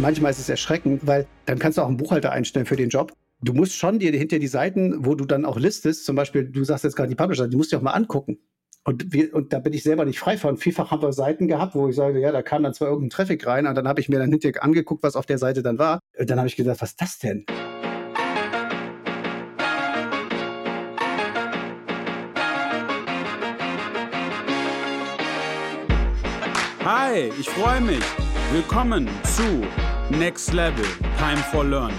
Manchmal ist es erschreckend, weil dann kannst du auch einen Buchhalter einstellen für den Job. Du musst schon dir hinter die Seiten, wo du dann auch listest, zum Beispiel, du sagst jetzt gerade die Publisher, die musst du auch mal angucken. Und, wir, und da bin ich selber nicht frei von. Vielfach haben wir Seiten gehabt, wo ich sage, ja, da kam dann zwar irgendein Traffic rein, und dann habe ich mir dann hinterher angeguckt, was auf der Seite dann war. Und dann habe ich gesagt, was ist das denn? Hi, ich freue mich. Willkommen zu Next Level Time for Learning.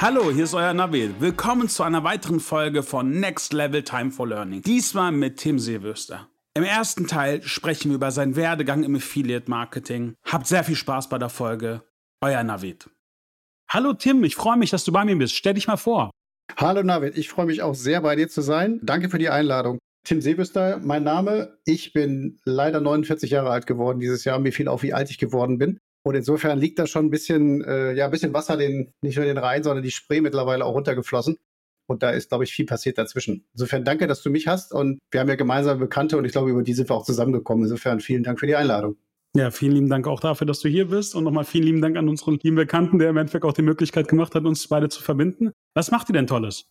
Hallo, hier ist euer Navid. Willkommen zu einer weiteren Folge von Next Level Time for Learning. Diesmal mit Tim Seewüster. Im ersten Teil sprechen wir über seinen Werdegang im Affiliate Marketing. Habt sehr viel Spaß bei der Folge. Euer Navid. Hallo Tim, ich freue mich, dass du bei mir bist. Stell dich mal vor. Hallo Navid, ich freue mich auch sehr bei dir zu sein. Danke für die Einladung. Tim Seebüster, mein Name. Ich bin leider 49 Jahre alt geworden dieses Jahr. Mir fiel auf, wie alt ich geworden bin. Und insofern liegt da schon ein bisschen, äh, ja, ein bisschen Wasser den, nicht nur den Rhein, sondern die Spree mittlerweile auch runtergeflossen. Und da ist, glaube ich, viel passiert dazwischen. Insofern danke, dass du mich hast. Und wir haben ja gemeinsame Bekannte und ich glaube, über die sind wir auch zusammengekommen. Insofern vielen Dank für die Einladung. Ja, vielen lieben Dank auch dafür, dass du hier bist. Und nochmal vielen lieben Dank an unseren lieben Bekannten, der im Endeffekt auch die Möglichkeit gemacht hat, uns beide zu verbinden. Was macht ihr denn Tolles?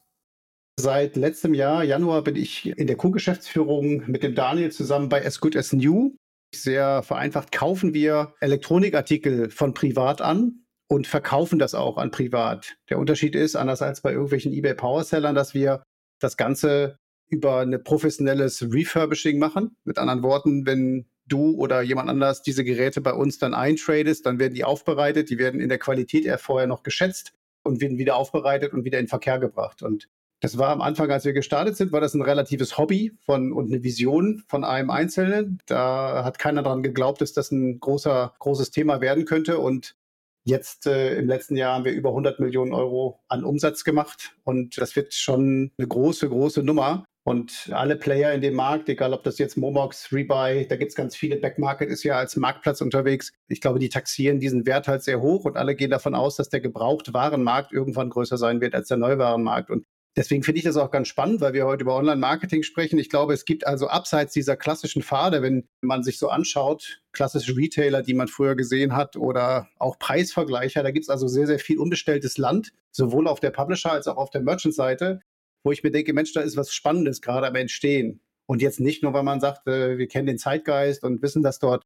Seit letztem Jahr, Januar, bin ich in der Co-Geschäftsführung mit dem Daniel zusammen bei As Good As New. Sehr vereinfacht kaufen wir Elektronikartikel von privat an und verkaufen das auch an privat. Der Unterschied ist, anders als bei irgendwelchen eBay Powersellern, dass wir das Ganze über ein professionelles Refurbishing machen. Mit anderen Worten, wenn du oder jemand anders diese Geräte bei uns dann eintradest, dann werden die aufbereitet, die werden in der Qualität eher vorher noch geschätzt und werden wieder aufbereitet und wieder in Verkehr gebracht. Und das war am Anfang, als wir gestartet sind, war das ein relatives Hobby von, und eine Vision von einem Einzelnen. Da hat keiner daran geglaubt, dass das ein großer, großes Thema werden könnte. Und jetzt äh, im letzten Jahr haben wir über 100 Millionen Euro an Umsatz gemacht. Und das wird schon eine große, große Nummer. Und alle Player in dem Markt, egal ob das jetzt Momox, Rebuy, da gibt es ganz viele. Backmarket ist ja als Marktplatz unterwegs. Ich glaube, die taxieren diesen Wert halt sehr hoch und alle gehen davon aus, dass der Gebrauchtwarenmarkt irgendwann größer sein wird als der Neuwarenmarkt. Und Deswegen finde ich das auch ganz spannend, weil wir heute über Online-Marketing sprechen. Ich glaube, es gibt also abseits dieser klassischen Pfade, wenn man sich so anschaut, klassische Retailer, die man früher gesehen hat oder auch Preisvergleicher, da gibt es also sehr, sehr viel unbestelltes Land, sowohl auf der Publisher- als auch auf der Merchant-Seite, wo ich mir denke, Mensch, da ist was Spannendes gerade am Entstehen. Und jetzt nicht nur, weil man sagt, äh, wir kennen den Zeitgeist und wissen, dass dort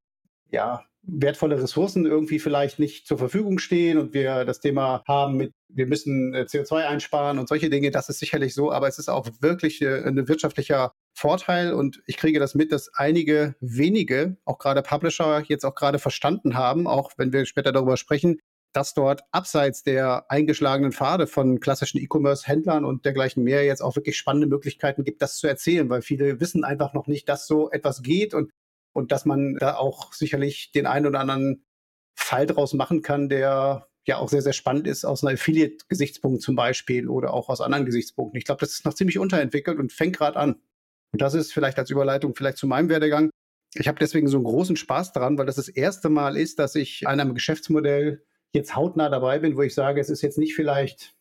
ja, wertvolle Ressourcen irgendwie vielleicht nicht zur Verfügung stehen und wir das Thema haben mit, wir müssen äh, CO2 einsparen und solche Dinge, das ist sicherlich so, aber es ist auch wirklich äh, ein wirtschaftlicher Vorteil und ich kriege das mit, dass einige wenige, auch gerade Publisher, jetzt auch gerade verstanden haben, auch wenn wir später darüber sprechen, dass dort abseits der eingeschlagenen Pfade von klassischen E-Commerce-Händlern und dergleichen mehr jetzt auch wirklich spannende Möglichkeiten gibt, das zu erzählen, weil viele wissen einfach noch nicht, dass so etwas geht und und dass man da auch sicherlich den einen oder anderen Fall draus machen kann, der ja auch sehr, sehr spannend ist aus einer Affiliate-Gesichtspunkt zum Beispiel oder auch aus anderen Gesichtspunkten. Ich glaube, das ist noch ziemlich unterentwickelt und fängt gerade an. Und das ist vielleicht als Überleitung vielleicht zu meinem Werdegang. Ich habe deswegen so einen großen Spaß daran, weil das das erste Mal ist, dass ich an einem Geschäftsmodell jetzt hautnah dabei bin, wo ich sage, es ist jetzt nicht vielleicht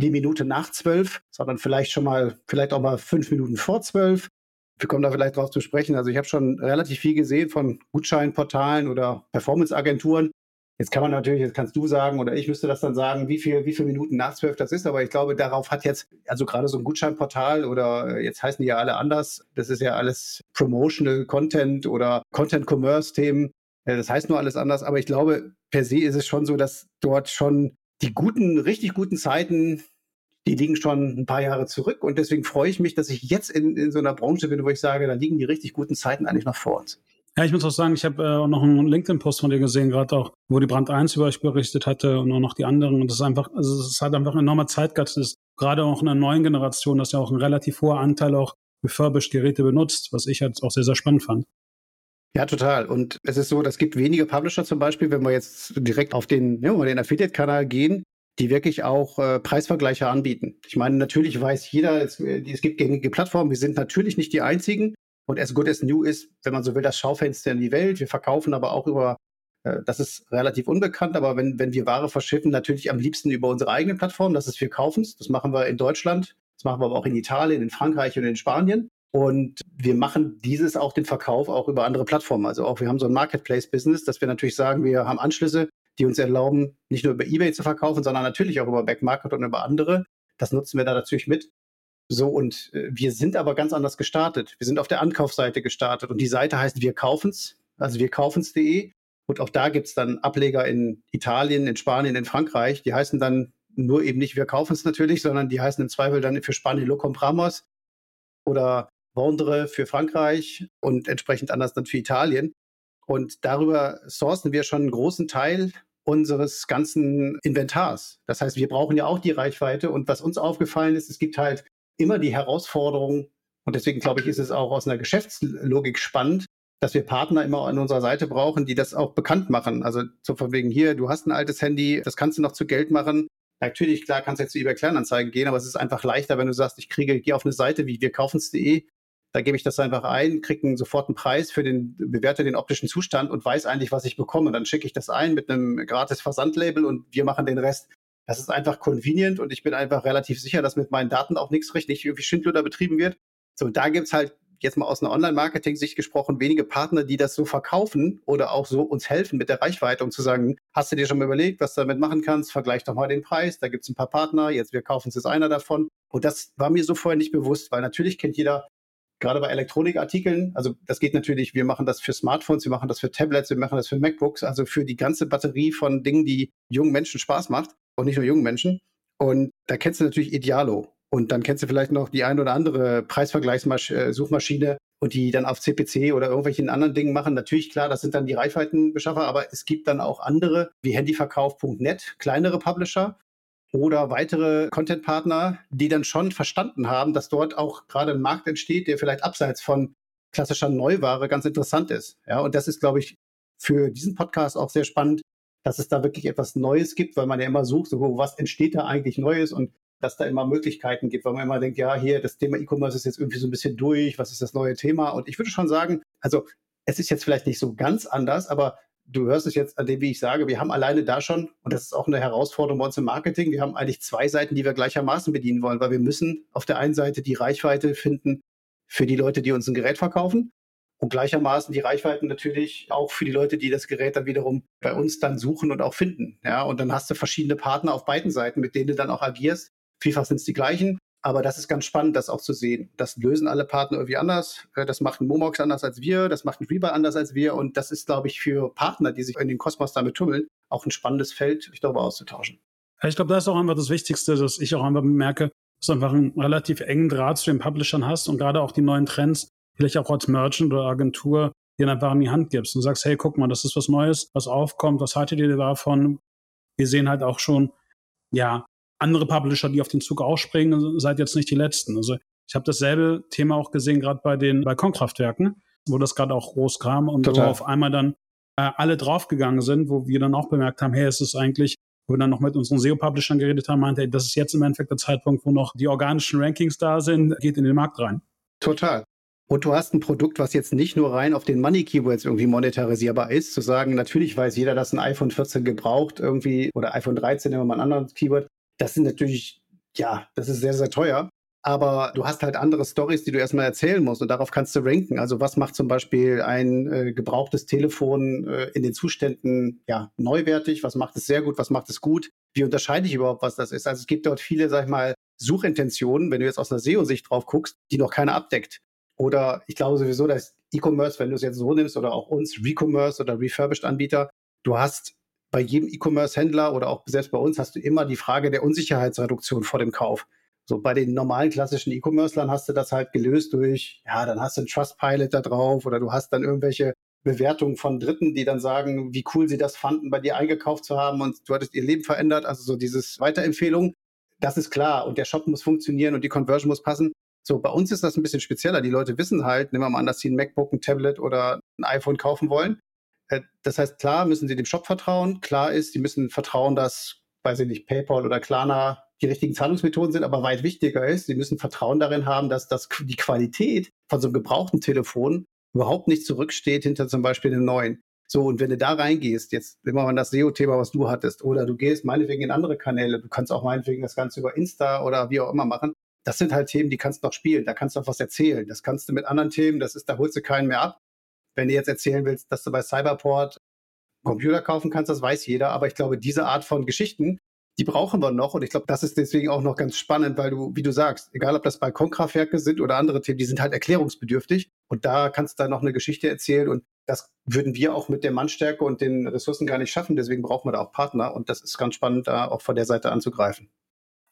die Minute nach zwölf, sondern vielleicht schon mal, vielleicht auch mal fünf Minuten vor zwölf, wir kommen da vielleicht drauf zu sprechen. Also ich habe schon relativ viel gesehen von Gutscheinportalen oder Performance-Agenturen. Jetzt kann man natürlich, jetzt kannst du sagen oder ich müsste das dann sagen, wie viel, wie viele Minuten nach zwölf das ist. Aber ich glaube, darauf hat jetzt, also gerade so ein Gutscheinportal oder äh, jetzt heißen die ja alle anders. Das ist ja alles Promotional Content oder Content Commerce Themen. Äh, das heißt nur alles anders. Aber ich glaube, per se ist es schon so, dass dort schon die guten, richtig guten Zeiten die liegen schon ein paar Jahre zurück. Und deswegen freue ich mich, dass ich jetzt in, in so einer Branche bin, wo ich sage, da liegen die richtig guten Zeiten eigentlich noch vor uns. Ja, ich muss auch sagen, ich habe äh, noch einen LinkedIn-Post von dir gesehen, gerade auch, wo die Brand 1 über euch berichtet hatte und auch noch die anderen. Und das ist einfach, also es hat einfach enormer Zeitgeist. Das ist gerade auch in der neuen Generation, dass ja auch ein relativ hoher Anteil auch refurbished Geräte benutzt, was ich halt auch sehr, sehr spannend fand. Ja, total. Und es ist so, das gibt wenige Publisher zum Beispiel, wenn wir jetzt direkt auf den, ja, den Affiliate-Kanal gehen, die wirklich auch äh, Preisvergleiche anbieten. Ich meine, natürlich weiß jeder, es, äh, es gibt gängige Plattformen, wir sind natürlich nicht die einzigen. Und as good as new ist, wenn man so will, das Schaufenster in die Welt. Wir verkaufen aber auch über, äh, das ist relativ unbekannt, aber wenn, wenn wir Ware verschiffen, natürlich am liebsten über unsere eigene Plattform, das ist wir kaufen Das machen wir in Deutschland, das machen wir aber auch in Italien, in Frankreich und in Spanien. Und wir machen dieses auch den Verkauf auch über andere Plattformen. Also auch wir haben so ein Marketplace-Business, dass wir natürlich sagen, wir haben Anschlüsse, die uns erlauben, nicht nur über eBay zu verkaufen, sondern natürlich auch über Backmarket und über andere. Das nutzen wir da natürlich mit. So, und äh, wir sind aber ganz anders gestartet. Wir sind auf der Ankaufsseite gestartet und die Seite heißt Wir kaufen's, also wir kaufen's.de. Und auch da gibt es dann Ableger in Italien, in Spanien, in Frankreich. Die heißen dann nur eben nicht Wir kaufen's natürlich, sondern die heißen im Zweifel dann für Spanien Lo Compramos oder Vendre für Frankreich und entsprechend anders dann für Italien. Und darüber sourcen wir schon einen großen Teil unseres ganzen Inventars. Das heißt, wir brauchen ja auch die Reichweite. Und was uns aufgefallen ist, es gibt halt immer die Herausforderung, und deswegen glaube ich, ist es auch aus einer Geschäftslogik spannend, dass wir Partner immer an unserer Seite brauchen, die das auch bekannt machen. Also so von wegen hier, du hast ein altes Handy, das kannst du noch zu Geld machen. Natürlich, klar, kannst du jetzt eBay Kleinanzeigen gehen, aber es ist einfach leichter, wenn du sagst, ich kriege, gehe auf eine Seite wie wirkaufens.de da gebe ich das einfach ein, kriege sofort einen Preis für den, bewerte den optischen Zustand und weiß eigentlich, was ich bekomme. Dann schicke ich das ein mit einem gratis Versandlabel und wir machen den Rest. Das ist einfach convenient und ich bin einfach relativ sicher, dass mit meinen Daten auch nichts richtig irgendwie Schindluder betrieben wird. So, da gibt's halt jetzt mal aus einer Online-Marketing-Sicht gesprochen, wenige Partner, die das so verkaufen oder auch so uns helfen mit der Reichweite, um zu sagen, hast du dir schon mal überlegt, was du damit machen kannst? Vergleich doch mal den Preis. Da gibt's ein paar Partner, jetzt wir kaufen es jetzt einer davon. Und das war mir so vorher nicht bewusst, weil natürlich kennt jeder gerade bei Elektronikartikeln, also das geht natürlich, wir machen das für Smartphones, wir machen das für Tablets, wir machen das für MacBooks, also für die ganze Batterie von Dingen, die jungen Menschen Spaß macht und nicht nur jungen Menschen. Und da kennst du natürlich Idealo. Und dann kennst du vielleicht noch die ein oder andere Preisvergleichssuchmaschine äh, und die dann auf CPC oder irgendwelchen anderen Dingen machen. Natürlich, klar, das sind dann die Reichweitenbeschaffer, aber es gibt dann auch andere wie Handyverkauf.net, kleinere Publisher, oder weitere Content-Partner, die dann schon verstanden haben, dass dort auch gerade ein Markt entsteht, der vielleicht abseits von klassischer Neuware ganz interessant ist. Ja, und das ist, glaube ich, für diesen Podcast auch sehr spannend, dass es da wirklich etwas Neues gibt, weil man ja immer sucht, so, was entsteht da eigentlich Neues und dass da immer Möglichkeiten gibt, weil man immer denkt, ja, hier, das Thema E-Commerce ist jetzt irgendwie so ein bisschen durch, was ist das neue Thema? Und ich würde schon sagen, also es ist jetzt vielleicht nicht so ganz anders, aber du hörst es jetzt an dem, wie ich sage, wir haben alleine da schon, und das ist auch eine Herausforderung bei uns im Marketing, wir haben eigentlich zwei Seiten, die wir gleichermaßen bedienen wollen, weil wir müssen auf der einen Seite die Reichweite finden für die Leute, die uns ein Gerät verkaufen und gleichermaßen die Reichweiten natürlich auch für die Leute, die das Gerät dann wiederum bei uns dann suchen und auch finden. Ja, und dann hast du verschiedene Partner auf beiden Seiten, mit denen du dann auch agierst. Vielfach sind es die gleichen, aber das ist ganz spannend, das auch zu sehen. Das lösen alle Partner irgendwie anders. Äh, das macht ein Momox anders als wir, das macht ein Reaper anders als wir. Und das ist, glaube ich, für Partner, die sich in den Kosmos damit tummeln, auch ein spannendes Feld, sich darüber auszutauschen. Ich glaube, das ist auch einfach das Wichtigste, dass ich auch einfach merke, dass du einfach einen relativ engen Draht zu den Publishern hast und gerade auch die neuen Trends, vielleicht auch als Merchant oder Agentur, dir einfach in die Hand gibst und sagst, hey, guck mal, das ist was Neues, was aufkommt, was haltet ihr davon? Wir sehen halt auch schon, ja, andere Publisher, die auf den Zug ausspringen, seid jetzt nicht die letzten. Also ich habe dasselbe Thema auch gesehen, gerade bei den Balkonkraftwerken, wo das gerade auch groß kam und Total. wo auf einmal dann äh, alle draufgegangen sind, wo wir dann auch bemerkt haben, hey, es ist eigentlich, wo wir dann noch mit unseren SEO-Publishern geredet haben, meinte, hey, das ist jetzt im Endeffekt der Zeitpunkt, wo noch die organischen Rankings da sind, geht in den Markt rein. Total. Und du hast ein Produkt, was jetzt nicht nur rein auf den Money-Keywords irgendwie monetarisierbar ist, zu sagen, natürlich weiß jeder, dass ein iPhone 14 gebraucht irgendwie oder iPhone 13, nehmen wir mal ein anderes Keyword, das sind natürlich, ja, das ist sehr, sehr teuer. Aber du hast halt andere Stories, die du erstmal erzählen musst und darauf kannst du ranken. Also was macht zum Beispiel ein äh, gebrauchtes Telefon äh, in den Zuständen ja, neuwertig? Was macht es sehr gut? Was macht es gut? Wie unterscheide ich überhaupt, was das ist? Also es gibt dort viele, sag ich mal, Suchintentionen, wenn du jetzt aus einer SEO-Sicht drauf guckst, die noch keiner abdeckt. Oder ich glaube sowieso, dass E-Commerce, wenn du es jetzt so nimmst, oder auch uns, Recommerce oder Refurbished-Anbieter, du hast bei jedem E-Commerce-Händler oder auch selbst bei uns hast du immer die Frage der Unsicherheitsreduktion vor dem Kauf. So bei den normalen klassischen E-Commercern hast du das halt gelöst durch, ja, dann hast du einen Trustpilot da drauf oder du hast dann irgendwelche Bewertungen von Dritten, die dann sagen, wie cool sie das fanden, bei dir eingekauft zu haben und du hattest ihr Leben verändert. Also so dieses Weiterempfehlung, das ist klar und der Shop muss funktionieren und die Conversion muss passen. So, bei uns ist das ein bisschen spezieller. Die Leute wissen halt, nehmen wir mal an, dass sie ein MacBook, ein Tablet oder ein iPhone kaufen wollen. Äh, das heißt, klar müssen sie dem Shop vertrauen. Klar ist, sie müssen vertrauen, dass, weiß ich nicht, PayPal oder Klarna die richtigen Zahlungsmethoden sind, aber weit wichtiger ist, sie müssen Vertrauen darin haben, dass das, die Qualität von so einem gebrauchten Telefon überhaupt nicht zurücksteht hinter zum Beispiel einem neuen. So, und wenn du da reingehst, jetzt immer mal das SEO-Thema, was du hattest, oder du gehst meinetwegen in andere Kanäle, du kannst auch meinetwegen das Ganze über Insta oder wie auch immer machen, das sind halt Themen, die kannst du noch spielen, da kannst du auch was erzählen. Das kannst du mit anderen Themen, das ist, da holst du keinen mehr ab. Wenn du jetzt erzählen willst, dass du bei Cyberport Computer kaufen kannst, das weiß jeder, aber ich glaube, diese Art von Geschichten, die brauchen wir noch. Und ich glaube, das ist deswegen auch noch ganz spannend, weil du, wie du sagst, egal ob das Balkonkraftwerke sind oder andere Themen, die sind halt erklärungsbedürftig. Und da kannst du dann noch eine Geschichte erzählen. Und das würden wir auch mit der Mannstärke und den Ressourcen gar nicht schaffen. Deswegen brauchen wir da auch Partner. Und das ist ganz spannend, da auch von der Seite anzugreifen.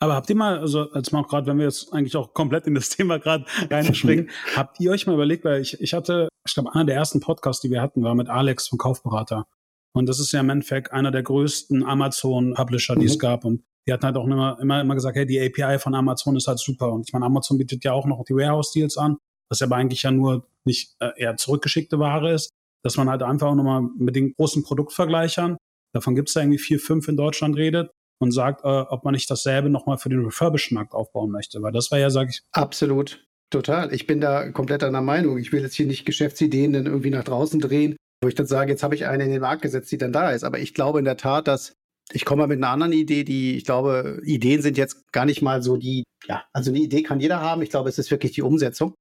Aber habt ihr mal, also als mal auch gerade, wenn wir jetzt eigentlich auch komplett in das Thema gerade reinspringen, habt ihr euch mal überlegt, weil ich, ich hatte, ich glaube, einer der ersten Podcasts, die wir hatten, war mit Alex vom Kaufberater. Und das ist ja im Endeffekt einer der größten Amazon-Publisher, die mhm. es gab. Und die hatten halt auch immer, immer, immer gesagt, hey, die API von Amazon ist halt super. Und ich meine, Amazon bietet ja auch noch die Warehouse-Deals an, was aber eigentlich ja nur nicht äh, eher zurückgeschickte Ware ist, dass man halt einfach nochmal mit den großen Produktvergleichern, davon gibt es ja irgendwie vier, fünf in Deutschland redet, und sagt, äh, ob man nicht dasselbe nochmal für den Refurbished-Markt aufbauen möchte. Weil das war ja, sage ich. Absolut. Total. Ich bin da komplett einer Meinung. Ich will jetzt hier nicht Geschäftsideen dann irgendwie nach draußen drehen, wo ich dann sage, jetzt habe ich eine in den Markt gesetzt, die dann da ist. Aber ich glaube in der Tat, dass ich komme mit einer anderen Idee, die, ich glaube, Ideen sind jetzt gar nicht mal so die, ja, also eine Idee kann jeder haben. Ich glaube, es ist wirklich die Umsetzung.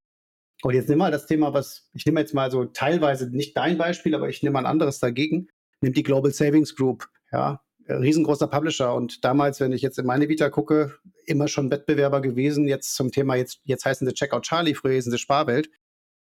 Und jetzt nimm mal das Thema, was, ich nehme jetzt mal so teilweise nicht dein Beispiel, aber ich nehme mal ein anderes dagegen. Nimm die Global Savings Group. Ja, riesengroßer Publisher und damals, wenn ich jetzt in meine Vita gucke, immer schon Wettbewerber gewesen, jetzt zum Thema, jetzt, jetzt heißen sie Checkout Charlie, früher hießen sie Sparwelt.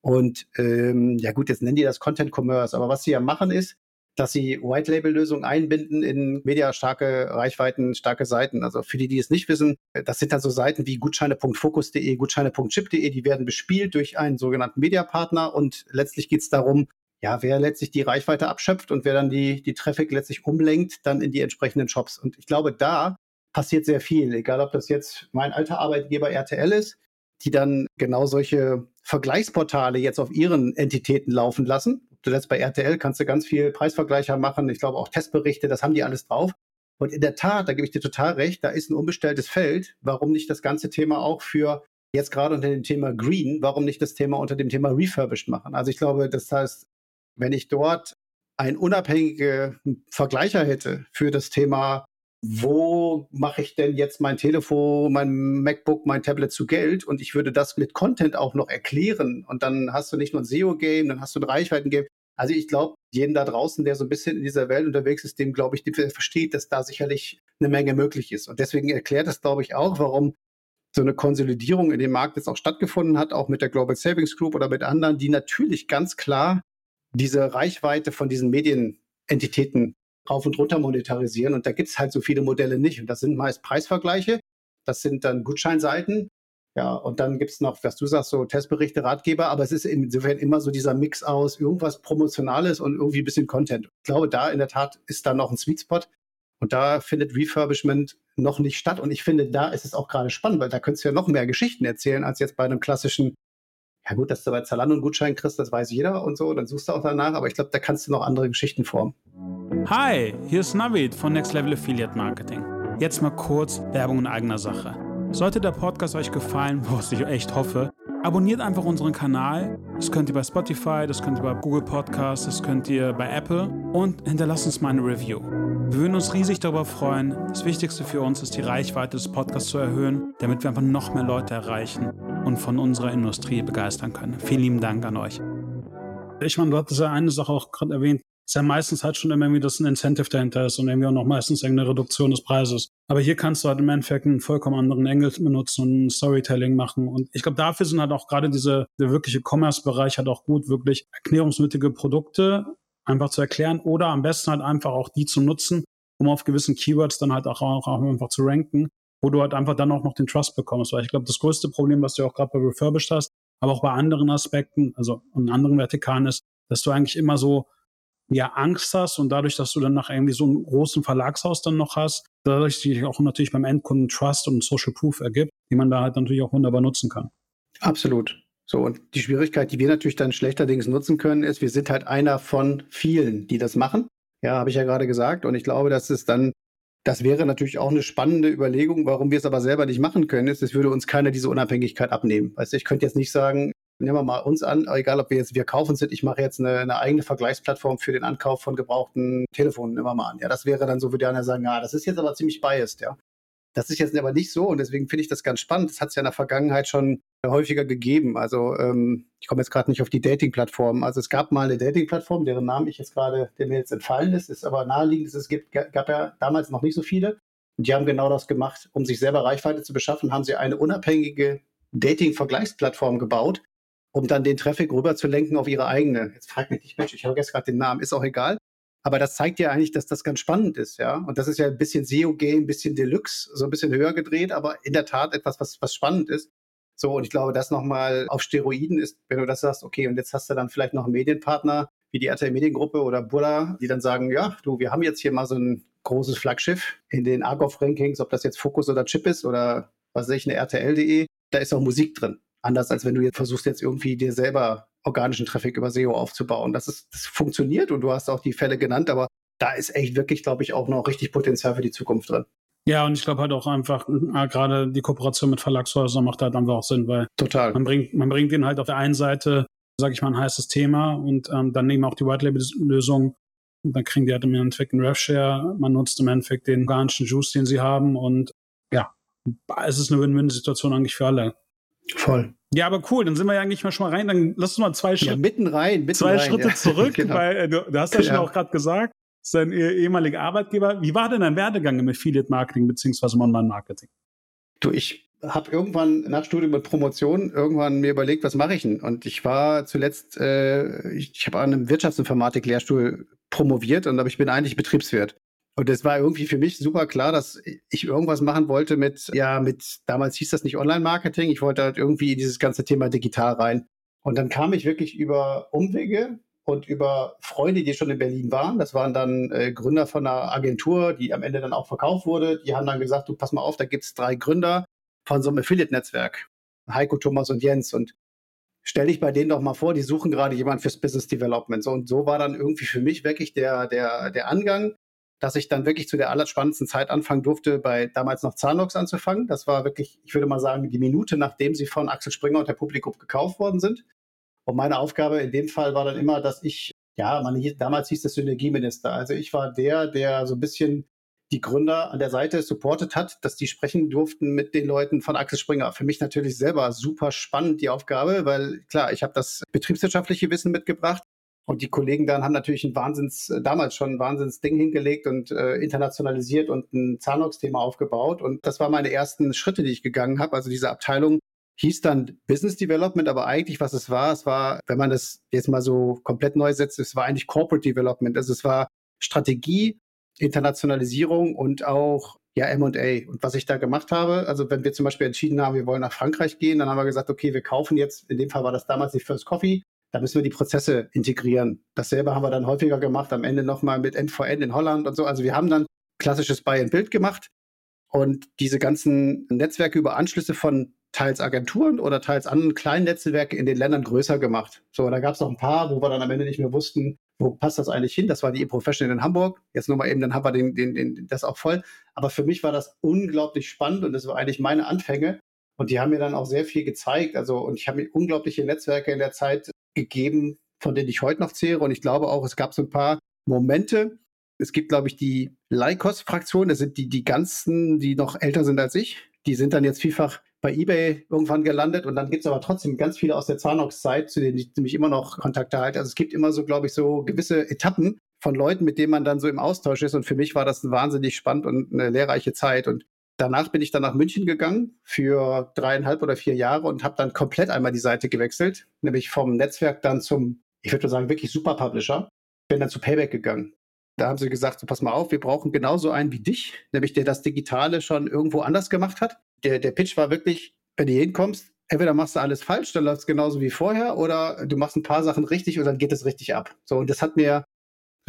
Und ähm, ja gut, jetzt nennen die das Content Commerce, aber was sie ja machen ist, dass sie White-Label-Lösungen einbinden in mediastarke Reichweiten, starke Seiten. Also für die, die es nicht wissen, das sind dann so Seiten wie gutscheine.fokus.de, gutscheine.chip.de, die werden bespielt durch einen sogenannten Mediapartner und letztlich geht es darum, ja, wer letztlich die Reichweite abschöpft und wer dann die, die Traffic letztlich umlenkt, dann in die entsprechenden Shops. Und ich glaube, da passiert sehr viel, egal ob das jetzt mein alter Arbeitgeber RTL ist, die dann genau solche Vergleichsportale jetzt auf ihren Entitäten laufen lassen. Du lässt bei RTL kannst du ganz viel Preisvergleicher machen, ich glaube auch Testberichte, das haben die alles drauf. Und in der Tat, da gebe ich dir total recht, da ist ein unbestelltes Feld. Warum nicht das ganze Thema auch für jetzt gerade unter dem Thema Green, warum nicht das Thema unter dem Thema Refurbished machen? Also ich glaube, das heißt, wenn ich dort einen unabhängigen Vergleicher hätte für das Thema, wo mache ich denn jetzt mein Telefon, mein MacBook, mein Tablet zu Geld und ich würde das mit Content auch noch erklären und dann hast du nicht nur ein SEO-Game, dann hast du ein Reichweiten-Game. Also ich glaube, jeden da draußen, der so ein bisschen in dieser Welt unterwegs ist, dem glaube ich, der versteht, dass da sicherlich eine Menge möglich ist. Und deswegen erklärt das, glaube ich, auch, warum so eine Konsolidierung in dem Markt jetzt auch stattgefunden hat, auch mit der Global Savings Group oder mit anderen, die natürlich ganz klar diese Reichweite von diesen Medienentitäten rauf und runter monetarisieren. Und da gibt es halt so viele Modelle nicht. Und das sind meist Preisvergleiche, das sind dann Gutscheinseiten. Ja, und dann gibt es noch, was du sagst, so Testberichte, Ratgeber, aber es ist insofern immer so dieser Mix aus irgendwas Promotionales und irgendwie ein bisschen Content. Ich glaube, da in der Tat ist da noch ein Sweet Spot. Und da findet Refurbishment noch nicht statt. Und ich finde, da ist es auch gerade spannend, weil da könntest du ja noch mehr Geschichten erzählen als jetzt bei einem klassischen ja gut, dass du bei Zalando einen Gutschein kriegst, das weiß jeder und so, dann suchst du auch danach, aber ich glaube, da kannst du noch andere Geschichten formen. Hi, hier ist Navid von Next Level Affiliate Marketing. Jetzt mal kurz Werbung in eigener Sache. Sollte der Podcast euch gefallen, was ich echt hoffe, abonniert einfach unseren Kanal. Das könnt ihr bei Spotify, das könnt ihr bei Google Podcasts, das könnt ihr bei Apple und hinterlasst uns mal eine Review. Wir würden uns riesig darüber freuen. Das Wichtigste für uns ist, die Reichweite des Podcasts zu erhöhen, damit wir einfach noch mehr Leute erreichen und von unserer Industrie begeistern können. Vielen lieben Dank an euch. Ich meine, du hattest ja eine Sache auch gerade erwähnt, ist ja meistens halt schon immer irgendwie, dass ein Incentive dahinter ist und irgendwie auch noch meistens irgendeine Reduktion des Preises. Aber hier kannst du halt im Endeffekt einen vollkommen anderen Engel benutzen und Storytelling machen. Und ich glaube, dafür sind halt auch gerade diese, der wirkliche Commerce-Bereich halt auch gut, wirklich erklärungsnötige Produkte einfach zu erklären oder am besten halt einfach auch die zu nutzen, um auf gewissen Keywords dann halt auch, auch einfach zu ranken wo du halt einfach dann auch noch den Trust bekommst. Weil ich glaube, das größte Problem, was du auch gerade bei Refurbished hast, aber auch bei anderen Aspekten, also in anderen Vertikalen ist, dass du eigentlich immer so ja Angst hast und dadurch, dass du dann nach irgendwie so einem großen Verlagshaus dann noch hast, dadurch sich auch natürlich beim Endkunden Trust und Social Proof ergibt, die man da halt natürlich auch wunderbar nutzen kann. Absolut. So, und die Schwierigkeit, die wir natürlich dann schlechterdings nutzen können, ist, wir sind halt einer von vielen, die das machen. Ja, habe ich ja gerade gesagt. Und ich glaube, dass es dann das wäre natürlich auch eine spannende Überlegung, warum wir es aber selber nicht machen können, ist, es würde uns keiner diese Unabhängigkeit abnehmen. Weißt du, ich könnte jetzt nicht sagen, nehmen wir mal uns an, egal ob wir jetzt wir kaufen sind, ich mache jetzt eine, eine, eigene Vergleichsplattform für den Ankauf von gebrauchten Telefonen, nehmen wir mal an. Ja, das wäre dann so, würde einer sagen, ja, das ist jetzt aber ziemlich biased, ja. Das ist jetzt aber nicht so und deswegen finde ich das ganz spannend. Das hat es ja in der Vergangenheit schon häufiger gegeben. Also ähm, ich komme jetzt gerade nicht auf die Dating-Plattformen. Also es gab mal eine Dating-Plattform, deren Namen ich jetzt gerade, der mir jetzt entfallen ist, ist aber naheliegend, es gibt, gab ja damals noch nicht so viele. Und die haben genau das gemacht, um sich selber Reichweite zu beschaffen, haben sie eine unabhängige Dating-Vergleichsplattform gebaut, um dann den Traffic rüber zu lenken auf ihre eigene. Jetzt fragt mich nicht, Mensch, ich vergesse gerade den Namen, ist auch egal. Aber das zeigt ja eigentlich, dass das ganz spannend ist, ja. Und das ist ja ein bisschen SEO-Game, ein bisschen Deluxe, so ein bisschen höher gedreht, aber in der Tat etwas, was, was spannend ist. So, und ich glaube, das nochmal auf Steroiden ist, wenn du das sagst, okay, und jetzt hast du dann vielleicht noch einen Medienpartner wie die RTL Mediengruppe oder Bulla, die dann sagen, ja, du, wir haben jetzt hier mal so ein großes Flaggschiff in den Argov-Rankings, ob das jetzt Fokus oder Chip ist oder was weiß ich, eine RTL.de, da ist auch Musik drin. Anders als wenn du jetzt versuchst, jetzt irgendwie dir selber organischen Traffic über SEO aufzubauen. Das, ist, das funktioniert und du hast auch die Fälle genannt, aber da ist echt wirklich, glaube ich, auch noch richtig Potenzial für die Zukunft drin. Ja, und ich glaube halt auch einfach, äh, gerade die Kooperation mit Verlagshäusern macht halt einfach auch Sinn, weil Total. man bringt, man bringt ihnen halt auf der einen Seite, sage ich mal, ein heißes Thema und ähm, dann nehmen auch die White Label Lösung und dann kriegen die halt im Endeffekt einen Rev-Share. Man nutzt im Endeffekt den organischen Juice, den sie haben und ja, es ist eine Win-Win-Situation eigentlich für alle. Voll. Ja, aber cool, dann sind wir ja eigentlich mal schon mal rein. Dann lass uns mal zwei Schritte. Ja, mitten rein, mitten zwei rein, Schritte ja. zurück, genau. weil äh, du, du, hast ja schon auch gerade gesagt, sein ehemaliger Arbeitgeber. Wie war denn dein Werdegang im Affiliate Marketing beziehungsweise Online Marketing? Du, ich habe irgendwann nach Studium mit Promotion irgendwann mir überlegt, was mache ich denn? Und ich war zuletzt, äh, ich, ich habe an einem Wirtschaftsinformatik-Lehrstuhl promoviert und aber ich bin eigentlich Betriebswirt. Und es war irgendwie für mich super klar, dass ich irgendwas machen wollte mit, ja, mit, damals hieß das nicht Online-Marketing, ich wollte halt irgendwie in dieses ganze Thema digital rein. Und dann kam ich wirklich über Umwege und über Freunde, die schon in Berlin waren. Das waren dann äh, Gründer von einer Agentur, die am Ende dann auch verkauft wurde. Die haben dann gesagt, du pass mal auf, da gibt es drei Gründer von so einem Affiliate-Netzwerk. Heiko, Thomas und Jens. Und stell dich bei denen doch mal vor, die suchen gerade jemanden fürs Business Development. So, und so war dann irgendwie für mich wirklich der, der, der Angang dass ich dann wirklich zu der allerspannendsten Zeit anfangen durfte, bei damals noch Zahnox anzufangen. Das war wirklich, ich würde mal sagen, die Minute, nachdem sie von Axel Springer und der Publikum gekauft worden sind. Und meine Aufgabe in dem Fall war dann immer, dass ich, ja, man, damals hieß das Synergieminister. Also ich war der, der so ein bisschen die Gründer an der Seite supportet hat, dass die sprechen durften mit den Leuten von Axel Springer. Für mich natürlich selber super spannend die Aufgabe, weil klar, ich habe das betriebswirtschaftliche Wissen mitgebracht. Und die Kollegen dann haben natürlich ein Wahnsinns, äh, damals schon ein Wahnsinns-Ding hingelegt und äh, internationalisiert und ein Zahnox-Thema aufgebaut. Und das waren meine ersten Schritte, die ich gegangen habe. Also diese Abteilung hieß dann Business Development, aber eigentlich, was es war, es war, wenn man das jetzt mal so komplett neu setzt, es war eigentlich Corporate Development. Also es war Strategie, Internationalisierung und auch ja, M&A. Und was ich da gemacht habe, also wenn wir zum Beispiel entschieden haben, wir wollen nach Frankreich gehen, dann haben wir gesagt, okay, wir kaufen jetzt, in dem Fall war das damals die First Coffee, da müssen wir die Prozesse integrieren. Dasselbe haben wir dann häufiger gemacht, am Ende nochmal mit MVN in Holland und so. Also wir haben dann klassisches Buy-and-Build gemacht und diese ganzen Netzwerke über Anschlüsse von teils Agenturen oder teils anderen kleinen Netzwerke in den Ländern größer gemacht. So, da gab es noch ein paar, wo wir dann am Ende nicht mehr wussten, wo passt das eigentlich hin? Das war die E-Professional in Hamburg. Jetzt nur mal eben, dann haben wir den, den, den, das auch voll. Aber für mich war das unglaublich spannend und das war eigentlich meine Anfänge. Und die haben mir dann auch sehr viel gezeigt. Also, und ich habe mir unglaubliche Netzwerke in der Zeit gegeben, von denen ich heute noch zehre. Und ich glaube auch, es gab so ein paar Momente. Es gibt, glaube ich, die Leikos-Fraktion. Das sind die, die ganzen, die noch älter sind als ich. Die sind dann jetzt vielfach bei eBay irgendwann gelandet. Und dann gibt es aber trotzdem ganz viele aus der Zanox-Zeit, zu denen ich nämlich immer noch Kontakte halte. Also es gibt immer so, glaube ich, so gewisse Etappen von Leuten, mit denen man dann so im Austausch ist. Und für mich war das wahnsinnig spannend und eine lehrreiche Zeit. Und Danach bin ich dann nach München gegangen für dreieinhalb oder vier Jahre und habe dann komplett einmal die Seite gewechselt, nämlich vom Netzwerk dann zum, ich würde sagen, wirklich Super Publisher. Bin dann zu Payback gegangen. Da haben sie gesagt, so, pass mal auf, wir brauchen genauso einen wie dich, nämlich der das Digitale schon irgendwo anders gemacht hat. Der, der Pitch war wirklich, wenn du hinkommst, entweder machst du alles falsch, dann läuft es genauso wie vorher, oder du machst ein paar Sachen richtig und dann geht es richtig ab. So, und das hat mir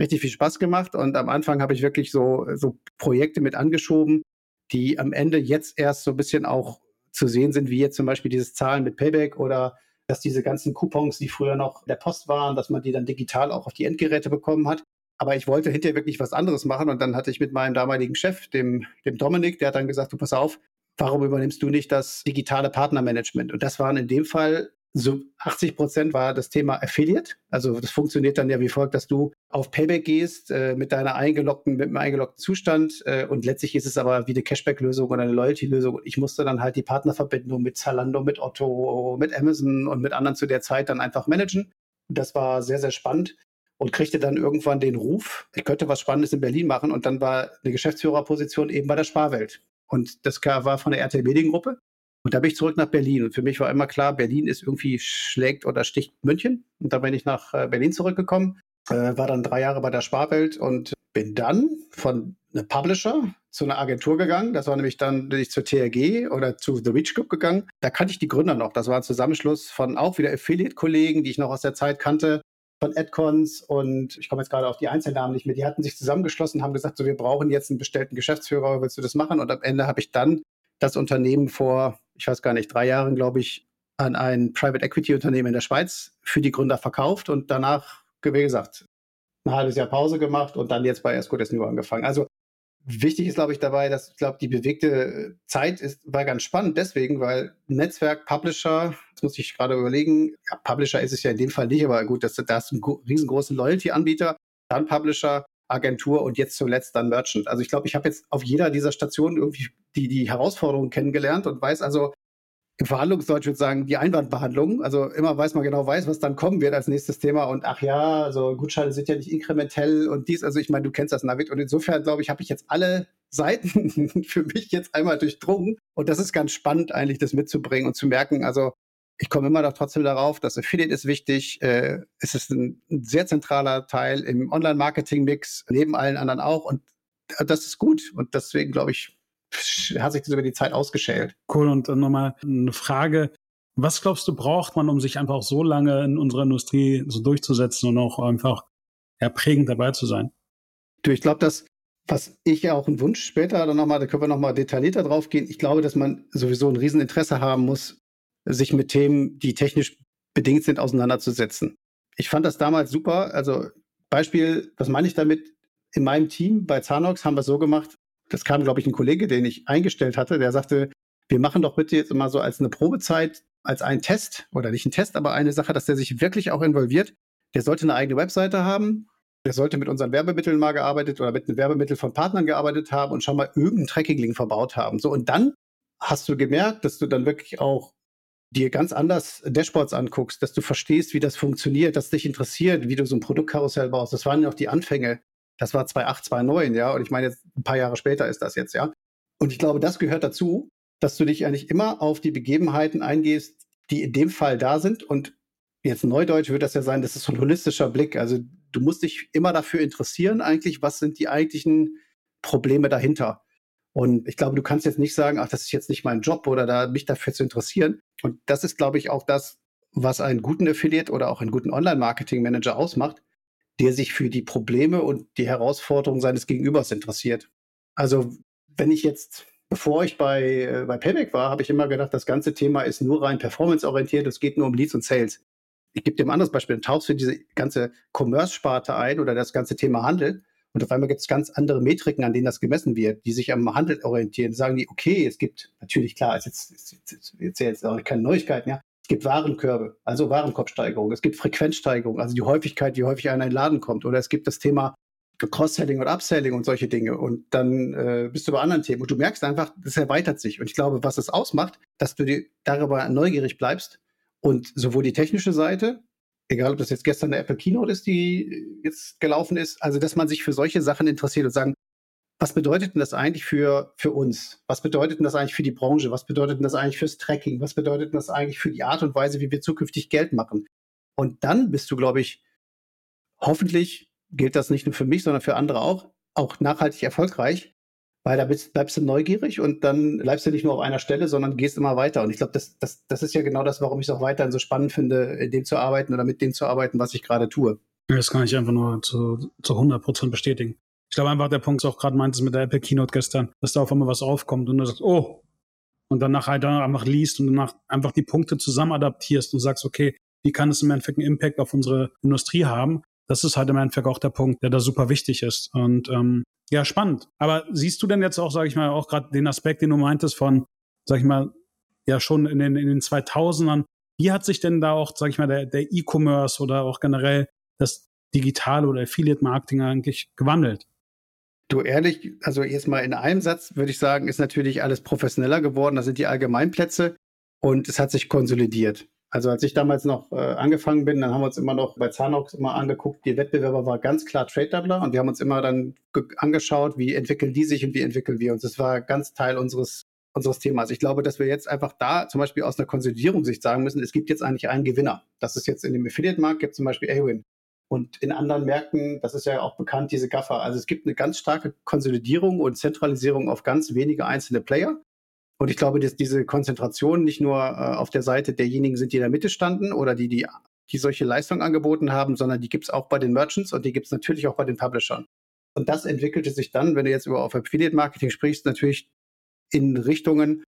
richtig viel Spaß gemacht. Und am Anfang habe ich wirklich so, so Projekte mit angeschoben, die am Ende jetzt erst so ein bisschen auch zu sehen sind, wie jetzt zum Beispiel dieses Zahlen mit Payback oder dass diese ganzen Coupons, die früher noch der Post waren, dass man die dann digital auch auf die Endgeräte bekommen hat. Aber ich wollte hinterher wirklich was anderes machen und dann hatte ich mit meinem damaligen Chef, dem, dem Dominik, der hat dann gesagt, du pass auf, warum übernimmst du nicht das digitale Partnermanagement? Und das waren in dem Fall so 80 Prozent war das Thema Affiliate. Also das funktioniert dann ja wie folgt, dass du auf Payback gehst äh, mit deiner eingeloggten, mit einem eingeloggten Zustand äh, und letztlich ist es aber wie eine Cashback-Lösung oder eine Loyalty-Lösung. Ich musste dann halt die Partnerverbindung mit Zalando, mit Otto, mit Amazon und mit anderen zu der Zeit dann einfach managen. Das war sehr, sehr spannend und kriegte dann irgendwann den Ruf, ich könnte was Spannendes in Berlin machen und dann war eine Geschäftsführerposition eben bei der Sparwelt. Und das war von der RTL Mediengruppe. Und da bin ich zurück nach Berlin. Und für mich war immer klar, Berlin ist irgendwie schlägt oder sticht München. Und da bin ich nach äh, Berlin zurückgekommen, äh, war dann drei Jahre bei der Sparwelt und bin dann von einem Publisher zu einer Agentur gegangen. Das war nämlich dann bin ich zur TRG oder zu The Reach Group gegangen. Da kannte ich die Gründer noch. Das war ein Zusammenschluss von auch wieder Affiliate-Kollegen, die ich noch aus der Zeit kannte, von Adcons und ich komme jetzt gerade auf die Einzelnamen nicht mehr. Die hatten sich zusammengeschlossen, haben gesagt, so wir brauchen jetzt einen bestellten Geschäftsführer, willst du das machen? Und am Ende habe ich dann das Unternehmen vor ich weiß gar nicht, drei Jahren, glaube ich, an ein Private Equity Unternehmen in der Schweiz für die Gründer verkauft und danach, wie gesagt, ein halbes Jahr Pause gemacht und dann jetzt bei Escort New angefangen. Also wichtig ist, glaube ich, dabei, dass ich glaube, die bewegte Zeit ist, war ganz spannend deswegen, weil Netzwerk, Publisher, das muss ich gerade überlegen, ja, Publisher ist es ja in dem Fall nicht, aber gut, das, da ist ein riesengroßen Loyalty-Anbieter, dann Publisher, Agentur und jetzt zuletzt dann Merchant. Also ich glaube, ich habe jetzt auf jeder dieser Stationen irgendwie die, die Herausforderungen kennengelernt und weiß also, im Verhandlungsdeutsch würde ich sagen, die Einwandbehandlung. Also immer weiß man genau weiß, was dann kommen wird als nächstes Thema. Und ach ja, also Gutscheine sind ja nicht inkrementell und dies. Also ich meine, du kennst das Navid. Und insofern, glaube ich, habe ich jetzt alle Seiten für mich jetzt einmal durchdrungen. Und das ist ganz spannend, eigentlich das mitzubringen und zu merken. Also ich komme immer noch trotzdem darauf, dass Affiliate ist wichtig. Äh, es ist ein, ein sehr zentraler Teil im Online-Marketing-Mix, neben allen anderen auch. Und das ist gut. Und deswegen, glaube ich, hat sich das über die Zeit ausgeschält. Cool. Und dann nochmal eine Frage. Was glaubst du, braucht man, um sich einfach so lange in unserer Industrie so durchzusetzen und auch einfach ja, prägend dabei zu sein? Du, ich glaube, dass was ich ja auch ein Wunsch später dann nochmal, da können wir nochmal detaillierter drauf gehen. Ich glaube, dass man sowieso ein Rieseninteresse haben muss, sich mit Themen, die technisch bedingt sind, auseinanderzusetzen. Ich fand das damals super. Also Beispiel, was meine ich damit? In meinem Team bei Zanox haben wir es so gemacht, das kam, glaube ich, ein Kollege, den ich eingestellt hatte, der sagte, wir machen doch bitte jetzt immer so als eine Probezeit, als einen Test oder nicht ein Test, aber eine Sache, dass der sich wirklich auch involviert. Der sollte eine eigene Webseite haben. Der sollte mit unseren Werbemitteln mal gearbeitet oder mit den Werbemitteln von Partnern gearbeitet haben und schon mal irgendeinen Tracking-Link verbaut haben. So, und dann hast du gemerkt, dass du dann wirklich auch dir ganz anders Dashboards anguckst, dass du verstehst, wie das funktioniert, dass dich interessiert, wie du so ein Produktkarussell baust. Das waren ja auch die Anfänge. Das war 2008, 2009, ja. Und ich meine, jetzt ein paar Jahre später ist das jetzt, ja. Und ich glaube, das gehört dazu, dass du dich eigentlich immer auf die Begebenheiten eingehst, die in dem Fall da sind. Und jetzt neudeutsch wird das ja sein, das ist so ein holistischer Blick. Also du musst dich immer dafür interessieren, eigentlich, was sind die eigentlichen Probleme dahinter. Und ich glaube, du kannst jetzt nicht sagen, ach, das ist jetzt nicht mein Job oder da mich dafür zu interessieren. Und das ist, glaube ich, auch das, was einen guten Affiliate oder auch einen guten Online-Marketing-Manager ausmacht, der sich für die Probleme und die Herausforderungen seines Gegenübers interessiert. Also wenn ich jetzt, bevor ich bei, äh, bei Payback war, habe ich immer gedacht, das ganze Thema ist nur rein performanceorientiert, es geht nur um Leads und Sales. Ich gebe dir ein anderes Beispiel, dann tauchst du diese ganze Commerce-Sparte ein oder das ganze Thema Handel und auf einmal gibt es ganz andere Metriken, an denen das gemessen wird, die sich am Handel orientieren. Sagen die, okay, es gibt natürlich klar, ist jetzt, ist jetzt, jetzt, jetzt auch keine Neuigkeiten, ja gibt Warenkörbe, also Warenkorbsteigerung. Es gibt Frequenzsteigerung, also die Häufigkeit, wie häufig einer in den Laden kommt. Oder es gibt das Thema Cross-Selling und Upselling und solche Dinge. Und dann äh, bist du bei anderen Themen. Und du merkst einfach, das erweitert sich. Und ich glaube, was es ausmacht, dass du dir darüber neugierig bleibst und sowohl die technische Seite, egal ob das jetzt gestern eine Apple Keynote ist, die jetzt gelaufen ist, also dass man sich für solche Sachen interessiert und sagen, was bedeutet denn das eigentlich für, für uns? Was bedeutet denn das eigentlich für die Branche? Was bedeutet denn das eigentlich fürs Tracking? Was bedeutet denn das eigentlich für die Art und Weise, wie wir zukünftig Geld machen? Und dann bist du, glaube ich, hoffentlich gilt das nicht nur für mich, sondern für andere auch, auch nachhaltig erfolgreich, weil da bist, bleibst du neugierig und dann bleibst du nicht nur auf einer Stelle, sondern gehst immer weiter. Und ich glaube, das, das, das ist ja genau das, warum ich es auch weiterhin so spannend finde, in dem zu arbeiten oder mit dem zu arbeiten, was ich gerade tue. Das kann ich einfach nur zu, zu 100 Prozent bestätigen. Ich glaube einfach, der Punkt ist auch gerade meintest mit der Apple Keynote gestern, dass da auf einmal was aufkommt und du sagst, oh, und danach halt einfach liest und danach einfach die Punkte zusammen adaptierst und sagst, okay, wie kann es im Endeffekt einen Impact auf unsere Industrie haben? Das ist halt im Endeffekt auch der Punkt, der da super wichtig ist. Und ähm, ja, spannend. Aber siehst du denn jetzt auch, sage ich mal, auch gerade den Aspekt, den du meintest von, sag ich mal, ja schon in den, in den 2000ern Wie hat sich denn da auch, sag ich mal, der, der E-Commerce oder auch generell das digitale oder Affiliate-Marketing eigentlich gewandelt? Du ehrlich, also jetzt mal in einem Satz würde ich sagen, ist natürlich alles professioneller geworden. Da sind die Allgemeinplätze und es hat sich konsolidiert. Also als ich damals noch äh, angefangen bin, dann haben wir uns immer noch bei Zanox immer angeguckt, die Wettbewerber war ganz klar Trade Doubler und wir haben uns immer dann angeschaut, wie entwickeln die sich und wie entwickeln wir uns. Das war ganz Teil unseres unseres Themas. Ich glaube, dass wir jetzt einfach da zum Beispiel aus einer Konsolidierungssicht sagen müssen, es gibt jetzt eigentlich einen Gewinner. Das ist jetzt in dem Affiliate-Markt, gibt zum Beispiel Awin. Und in anderen Märkten, das ist ja auch bekannt, diese Gaffer. Also es gibt eine ganz starke Konsolidierung und Zentralisierung auf ganz wenige einzelne Player. Und ich glaube, dass diese Konzentration nicht nur äh, auf der Seite derjenigen sind, die in der Mitte standen oder die, die, die solche Leistungen angeboten haben, sondern die gibt es auch bei den Merchants und die gibt es natürlich auch bei den Publishern. Und das entwickelte sich dann, wenn du jetzt über auf Affiliate Marketing sprichst, natürlich in Richtungen,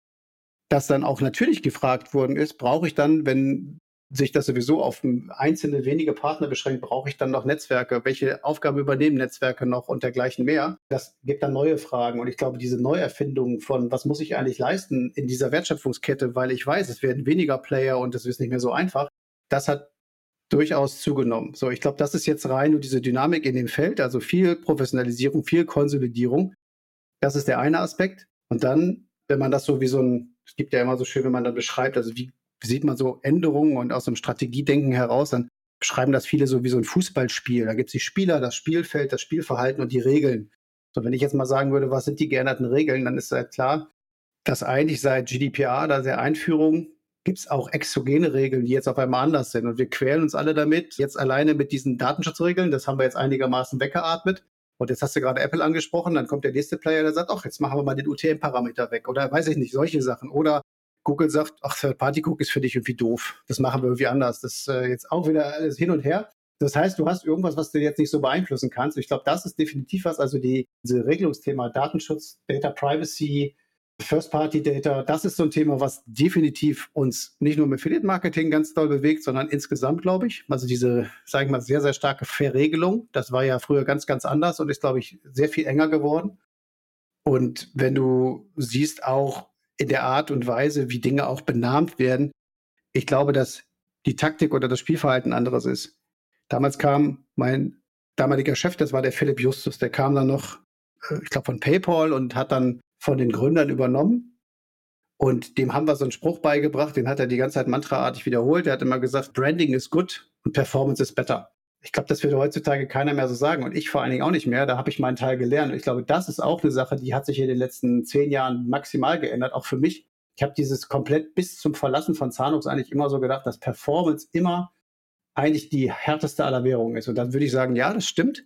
dass dann auch natürlich gefragt worden ist, brauche ich dann, wenn sich das sowieso auf einzelne wenige Partner beschränkt, brauche ich dann noch Netzwerke? Welche Aufgaben übernehmen Netzwerke noch und dergleichen mehr? Das gibt dann neue Fragen. Und ich glaube, diese Neuerfindung von, was muss ich eigentlich leisten in dieser Wertschöpfungskette, weil ich weiß, es werden weniger Player und es ist nicht mehr so einfach, das hat durchaus zugenommen. So, ich glaube, das ist jetzt rein nur diese Dynamik in dem Feld, also viel Professionalisierung, viel Konsolidierung. Das ist der eine Aspekt. Und dann, wenn man das so wie so ein, es gibt ja immer so schön, wenn man dann beschreibt, also wie sieht man so Änderungen und aus dem Strategiedenken heraus, dann beschreiben das viele so wie so ein Fußballspiel. Da gibt es die Spieler, das Spielfeld, das Spielverhalten und die Regeln. So, wenn ich jetzt mal sagen würde, was sind die geänderten Regeln, dann ist halt klar, dass eigentlich seit GDPR, da der Einführung, gibt es auch exogene Regeln, die jetzt auf einmal anders sind. Und wir quälen uns alle damit, jetzt alleine mit diesen Datenschutzregeln, das haben wir jetzt einigermaßen weggeatmet. Und jetzt hast du gerade Apple angesprochen, dann kommt der nächste Player, der sagt, ach, jetzt machen wir mal den UTM-Parameter weg. Oder weiß ich nicht, solche Sachen. Oder Google sagt, ach, Third-Party-Cook ist für dich irgendwie doof. Das machen wir irgendwie anders. Das ist äh, jetzt auch wieder alles hin und her. Das heißt, du hast irgendwas, was du jetzt nicht so beeinflussen kannst. Ich glaube, das ist definitiv was. Also die, diese Regelungsthema Datenschutz, Data Privacy, First-Party-Data, das ist so ein Thema, was definitiv uns nicht nur im Affiliate-Marketing ganz doll bewegt, sondern insgesamt, glaube ich. Also diese, sage ich mal, sehr, sehr starke Verregelung. Das war ja früher ganz, ganz anders und ist, glaube ich, sehr viel enger geworden. Und wenn du siehst auch, in der Art und Weise, wie Dinge auch benannt werden. Ich glaube, dass die Taktik oder das Spielverhalten anderes ist. Damals kam mein damaliger Chef, das war der Philipp Justus, der kam dann noch, äh, ich glaube, von PayPal und hat dann von den Gründern übernommen. Und dem haben wir so einen Spruch beigebracht, den hat er die ganze Zeit mantraartig wiederholt. Er hat immer gesagt, Branding ist gut und Performance ist better ich glaube, das würde heutzutage keiner mehr so sagen und ich vor allen Dingen auch nicht mehr. Da habe ich meinen Teil gelernt. Und ich glaube, das ist auch eine Sache, die hat sich in den letzten zehn Jahren maximal geändert, auch für mich. Ich habe dieses komplett bis zum Verlassen von Zahnux eigentlich immer so gedacht, dass Performance immer eigentlich die härteste aller Währungen ist. Und dann würde ich sagen, ja, das stimmt.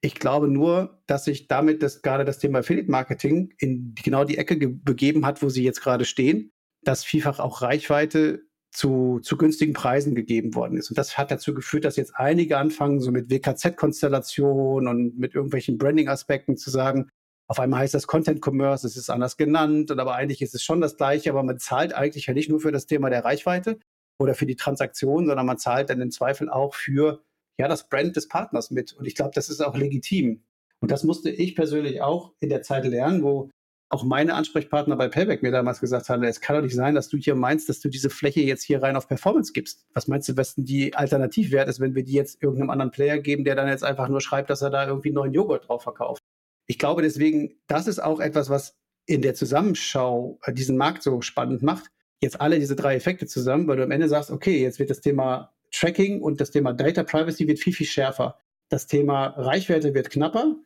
Ich glaube nur, dass sich damit das, gerade das Thema Affiliate Marketing in genau die Ecke begeben hat, wo sie jetzt gerade stehen, dass vielfach auch Reichweite zu, zu günstigen Preisen gegeben worden ist. Und das hat dazu geführt, dass jetzt einige anfangen, so mit WKZ-Konstellationen und mit irgendwelchen Branding-Aspekten zu sagen, auf einmal heißt das Content Commerce, es ist anders genannt, und aber eigentlich ist es schon das Gleiche, aber man zahlt eigentlich ja nicht nur für das Thema der Reichweite oder für die Transaktion, sondern man zahlt dann im Zweifel auch für ja, das Brand des Partners mit. Und ich glaube, das ist auch legitim. Und das musste ich persönlich auch in der Zeit lernen, wo auch meine Ansprechpartner bei Payback mir damals gesagt haben, es kann doch nicht sein, dass du hier meinst, dass du diese Fläche jetzt hier rein auf Performance gibst. Was meinst du, was denn die Alternativwert ist, wenn wir die jetzt irgendeinem anderen Player geben, der dann jetzt einfach nur schreibt, dass er da irgendwie neuen Joghurt drauf verkauft? Ich glaube deswegen, das ist auch etwas, was in der Zusammenschau äh, diesen Markt so spannend macht. Jetzt alle diese drei Effekte zusammen, weil du am Ende sagst, okay, jetzt wird das Thema Tracking und das Thema Data Privacy wird viel, viel schärfer. Das Thema Reichweite wird knapper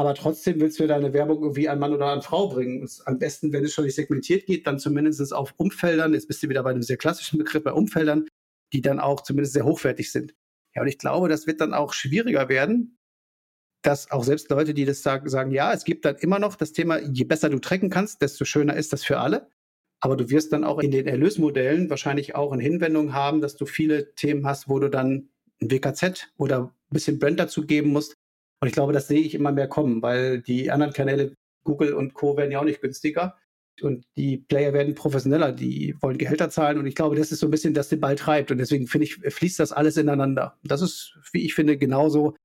aber trotzdem willst du deine Werbung irgendwie an Mann oder an Frau bringen. Und am besten, wenn es schon nicht segmentiert geht, dann zumindest auf Umfeldern, jetzt bist du wieder bei einem sehr klassischen Begriff, bei Umfeldern, die dann auch zumindest sehr hochwertig sind. Ja, und ich glaube, das wird dann auch schwieriger werden, dass auch selbst Leute, die das sagen, sagen, ja, es gibt dann immer noch das Thema, je besser du tracken kannst, desto schöner ist das für alle. Aber du wirst dann auch in den Erlösmodellen wahrscheinlich auch eine Hinwendung haben, dass du viele Themen hast, wo du dann ein WKZ oder ein bisschen Brand dazu geben musst, und ich glaube, das sehe ich immer mehr kommen, weil die anderen Kanäle, Google und Co. werden ja auch nicht günstiger. Und die Player werden professioneller, die wollen Gehälter zahlen. Und ich glaube, das ist so ein bisschen, das den Ball treibt. Und deswegen finde ich, fließt das alles ineinander. Das ist, wie ich finde, genauso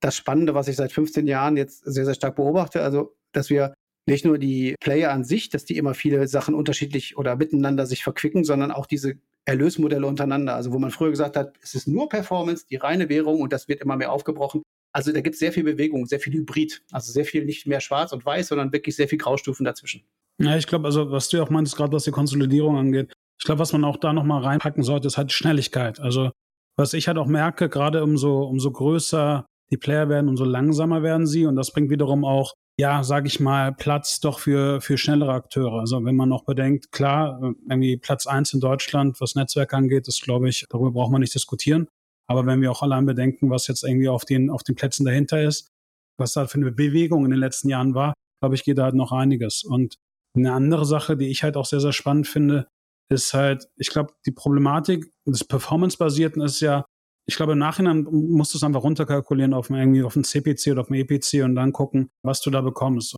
das Spannende, was ich seit 15 Jahren jetzt sehr, sehr stark beobachte. Also, dass wir nicht nur die Player an sich, dass die immer viele Sachen unterschiedlich oder miteinander sich verquicken, sondern auch diese Erlösmodelle untereinander. Also wo man früher gesagt hat, es ist nur Performance, die reine Währung und das wird immer mehr aufgebrochen. Also da gibt es sehr viel Bewegung, sehr viel Hybrid. Also sehr viel nicht mehr schwarz und weiß, sondern wirklich sehr viel Graustufen dazwischen. Ja, ich glaube, also was du auch meinst, gerade was die Konsolidierung angeht, ich glaube, was man auch da nochmal reinpacken sollte, ist halt Schnelligkeit. Also was ich halt auch merke, gerade umso, umso größer die Player werden, umso langsamer werden sie. Und das bringt wiederum auch, ja, sage ich mal, Platz doch für, für schnellere Akteure. Also wenn man noch bedenkt, klar, irgendwie Platz eins in Deutschland, was Netzwerk angeht, ist, glaube ich, darüber braucht man nicht diskutieren. Aber wenn wir auch allein bedenken, was jetzt irgendwie auf den, auf den Plätzen dahinter ist, was da für eine Bewegung in den letzten Jahren war, glaube ich, geht da halt noch einiges. Und eine andere Sache, die ich halt auch sehr, sehr spannend finde, ist halt, ich glaube, die Problematik des Performance-Basierten ist ja, ich glaube, im Nachhinein musst du es einfach runterkalkulieren auf irgendwie auf einen CPC oder auf einen EPC und dann gucken, was du da bekommst.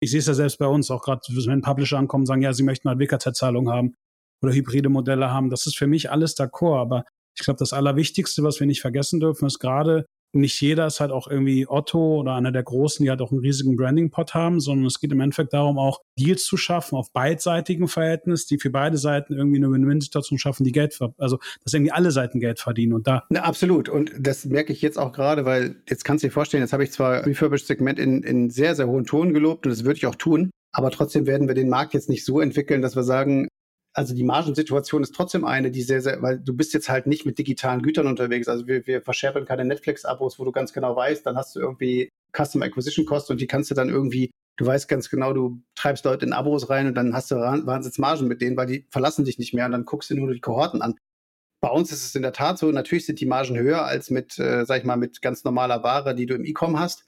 Ich sehe es ja selbst bei uns, auch gerade wenn Publisher ankommen und sagen, ja, sie möchten halt WKZ-Zahlungen haben oder hybride Modelle haben. Das ist für mich alles d'accord, aber ich glaube, das Allerwichtigste, was wir nicht vergessen dürfen, ist gerade nicht jeder ist halt auch irgendwie Otto oder einer der Großen, die halt auch einen riesigen Branding-Pot haben, sondern es geht im Endeffekt darum, auch Deals zu schaffen auf beidseitigen Verhältnis, die für beide Seiten irgendwie eine Win-Win-Situation schaffen, die Geld, also dass irgendwie alle Seiten Geld verdienen und da. Na, absolut. Und das merke ich jetzt auch gerade, weil jetzt kannst du dir vorstellen, jetzt habe ich zwar Refurbished-Segment in, in sehr, sehr hohen Ton gelobt und das würde ich auch tun, aber trotzdem werden wir den Markt jetzt nicht so entwickeln, dass wir sagen, also die Margensituation ist trotzdem eine, die sehr, sehr, weil du bist jetzt halt nicht mit digitalen Gütern unterwegs. Also wir, wir verscherpeln keine Netflix-Abos, wo du ganz genau weißt, dann hast du irgendwie Custom Acquisition Cost und die kannst du dann irgendwie, du weißt ganz genau, du treibst Leute in Abos rein und dann hast du Wahnsinnsmargen mit denen, weil die verlassen dich nicht mehr und dann guckst du nur die Kohorten an. Bei uns ist es in der Tat so, natürlich sind die Margen höher als mit, äh, sag ich mal, mit ganz normaler Ware, die du im E-Com hast.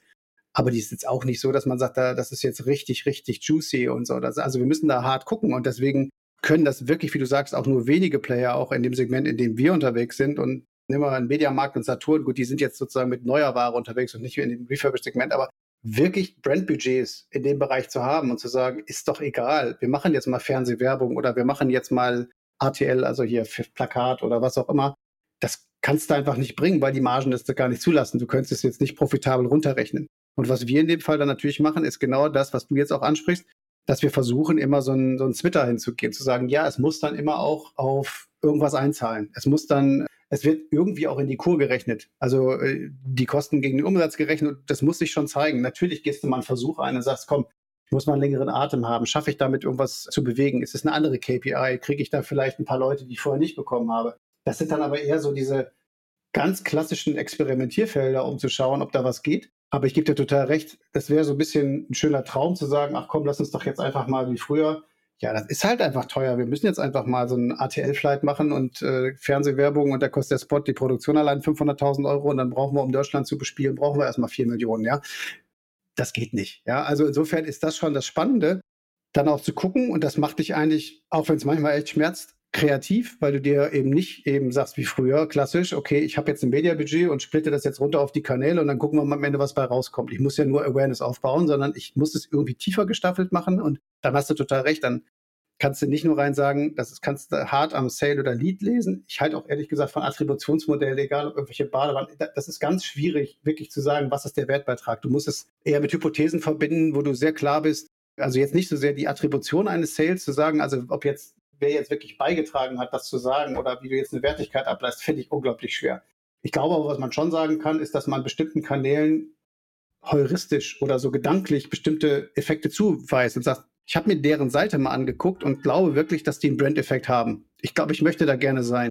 Aber die ist jetzt auch nicht so, dass man sagt, da, das ist jetzt richtig, richtig juicy und so. Also wir müssen da hart gucken und deswegen können das wirklich, wie du sagst, auch nur wenige Player auch in dem Segment, in dem wir unterwegs sind. Und nehmen wir mal einen Mediamarkt und Saturn, gut, die sind jetzt sozusagen mit neuer Ware unterwegs und nicht in dem Refurbished-Segment, aber wirklich Brandbudgets in dem Bereich zu haben und zu sagen, ist doch egal, wir machen jetzt mal Fernsehwerbung oder wir machen jetzt mal RTL, also hier Plakat oder was auch immer, das kannst du einfach nicht bringen, weil die Margen das gar nicht zulassen. Du könntest es jetzt nicht profitabel runterrechnen. Und was wir in dem Fall dann natürlich machen, ist genau das, was du jetzt auch ansprichst dass wir versuchen, immer so ein, so ein Twitter hinzugehen, zu sagen, ja, es muss dann immer auch auf irgendwas einzahlen. Es muss dann, es wird irgendwie auch in die Kur gerechnet. Also äh, die Kosten gegen den Umsatz gerechnet. Das muss sich schon zeigen. Natürlich gehst du mal einen Versuch ein und sagst, komm, ich muss mal einen längeren Atem haben. Schaffe ich damit irgendwas zu bewegen? Ist es eine andere KPI? Kriege ich da vielleicht ein paar Leute, die ich vorher nicht bekommen habe? Das sind dann aber eher so diese ganz klassischen Experimentierfelder, um zu schauen, ob da was geht. Aber ich gebe dir total recht, das wäre so ein bisschen ein schöner Traum zu sagen, ach komm, lass uns doch jetzt einfach mal wie früher. Ja, das ist halt einfach teuer. Wir müssen jetzt einfach mal so einen ATL-Flight machen und äh, Fernsehwerbung und da kostet der Spot die Produktion allein 500.000 Euro und dann brauchen wir, um Deutschland zu bespielen, brauchen wir erstmal 4 Millionen, ja. Das geht nicht, ja. Also insofern ist das schon das Spannende, dann auch zu gucken und das macht dich eigentlich, auch wenn es manchmal echt schmerzt, kreativ, weil du dir eben nicht eben sagst wie früher, klassisch, okay, ich habe jetzt ein Mediabudget und splitte das jetzt runter auf die Kanäle und dann gucken wir mal am Ende, was bei rauskommt. Ich muss ja nur Awareness aufbauen, sondern ich muss es irgendwie tiefer gestaffelt machen und dann hast du total recht, dann kannst du nicht nur rein sagen, das ist, kannst du hart am Sale oder Lead lesen. Ich halte auch ehrlich gesagt von Attributionsmodellen, egal ob irgendwelche Badewannen, das ist ganz schwierig, wirklich zu sagen, was ist der Wertbeitrag. Du musst es eher mit Hypothesen verbinden, wo du sehr klar bist, also jetzt nicht so sehr die Attribution eines Sales zu sagen, also ob jetzt wer jetzt wirklich beigetragen hat, das zu sagen oder wie du jetzt eine Wertigkeit ableist, finde ich unglaublich schwer. Ich glaube aber, was man schon sagen kann, ist, dass man bestimmten Kanälen heuristisch oder so gedanklich bestimmte Effekte zuweist und sagt, ich habe mir deren Seite mal angeguckt und glaube wirklich, dass die einen Brand-Effekt haben. Ich glaube, ich möchte da gerne sein.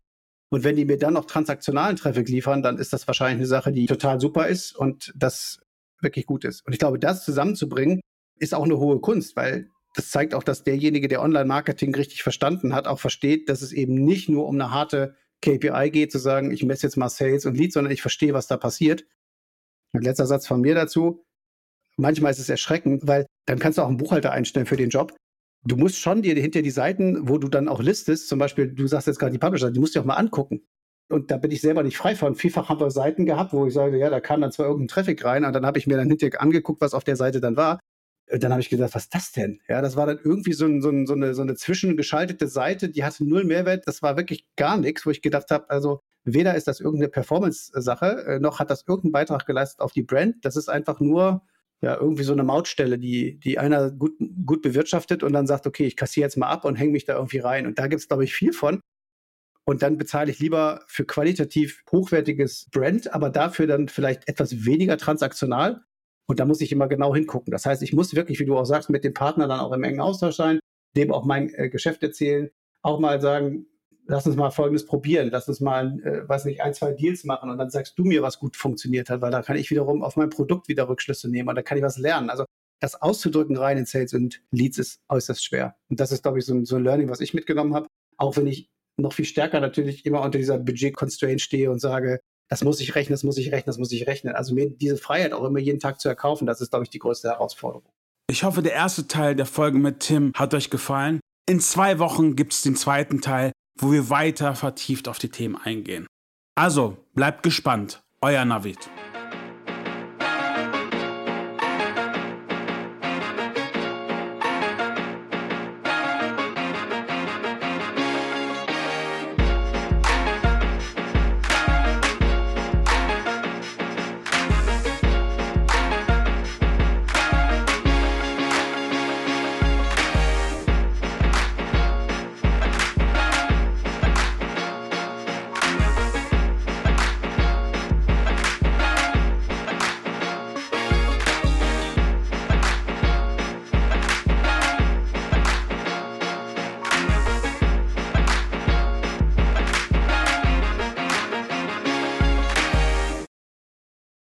Und wenn die mir dann noch transaktionalen Traffic liefern, dann ist das wahrscheinlich eine Sache, die total super ist und das wirklich gut ist. Und ich glaube, das zusammenzubringen, ist auch eine hohe Kunst, weil das zeigt auch, dass derjenige, der Online-Marketing richtig verstanden hat, auch versteht, dass es eben nicht nur um eine harte KPI geht, zu sagen, ich messe jetzt mal Sales und Leads, sondern ich verstehe, was da passiert. Ein letzter Satz von mir dazu. Manchmal ist es erschreckend, weil dann kannst du auch einen Buchhalter einstellen für den Job. Du musst schon dir hinter die Seiten, wo du dann auch listest, zum Beispiel, du sagst jetzt gerade die Publisher, die musst du auch mal angucken. Und da bin ich selber nicht frei von. Vielfach haben wir Seiten gehabt, wo ich sage, ja, da kam dann zwar irgendein Traffic rein, und dann habe ich mir dann hinterher angeguckt, was auf der Seite dann war. Äh, dann habe ich gedacht, was ist das denn? Ja, das war dann irgendwie so, ein, so, ein, so, eine, so eine zwischengeschaltete Seite, die hatte null Mehrwert. Das war wirklich gar nichts, wo ich gedacht habe, also weder ist das irgendeine Performance-Sache, äh, noch hat das irgendeinen Beitrag geleistet auf die Brand. Das ist einfach nur ja, irgendwie so eine Mautstelle, die, die einer gut, gut bewirtschaftet und dann sagt, okay, ich kassiere jetzt mal ab und hänge mich da irgendwie rein. Und da gibt es, glaube ich, viel von. Und dann bezahle ich lieber für qualitativ hochwertiges Brand, aber dafür dann vielleicht etwas weniger transaktional. Und da muss ich immer genau hingucken. Das heißt, ich muss wirklich, wie du auch sagst, mit dem Partner dann auch im engen Austausch sein, dem auch mein äh, Geschäft erzählen, auch mal sagen, lass uns mal Folgendes probieren, lass uns mal, äh, weiß nicht, ein, zwei Deals machen und dann sagst du mir, was gut funktioniert hat, weil da kann ich wiederum auf mein Produkt wieder Rückschlüsse nehmen und da kann ich was lernen. Also das auszudrücken rein in Sales und Leads ist äußerst schwer. Und das ist, glaube ich, so so ein Learning, was ich mitgenommen habe. Auch wenn ich noch viel stärker natürlich immer unter dieser Budget-Constraint stehe und sage, das muss ich rechnen, das muss ich rechnen, das muss ich rechnen. Also mir diese Freiheit auch immer jeden Tag zu erkaufen, das ist, glaube ich, die größte Herausforderung. Ich hoffe, der erste Teil der Folge mit Tim hat euch gefallen. In zwei Wochen gibt es den zweiten Teil, wo wir weiter vertieft auf die Themen eingehen. Also, bleibt gespannt. Euer Navid.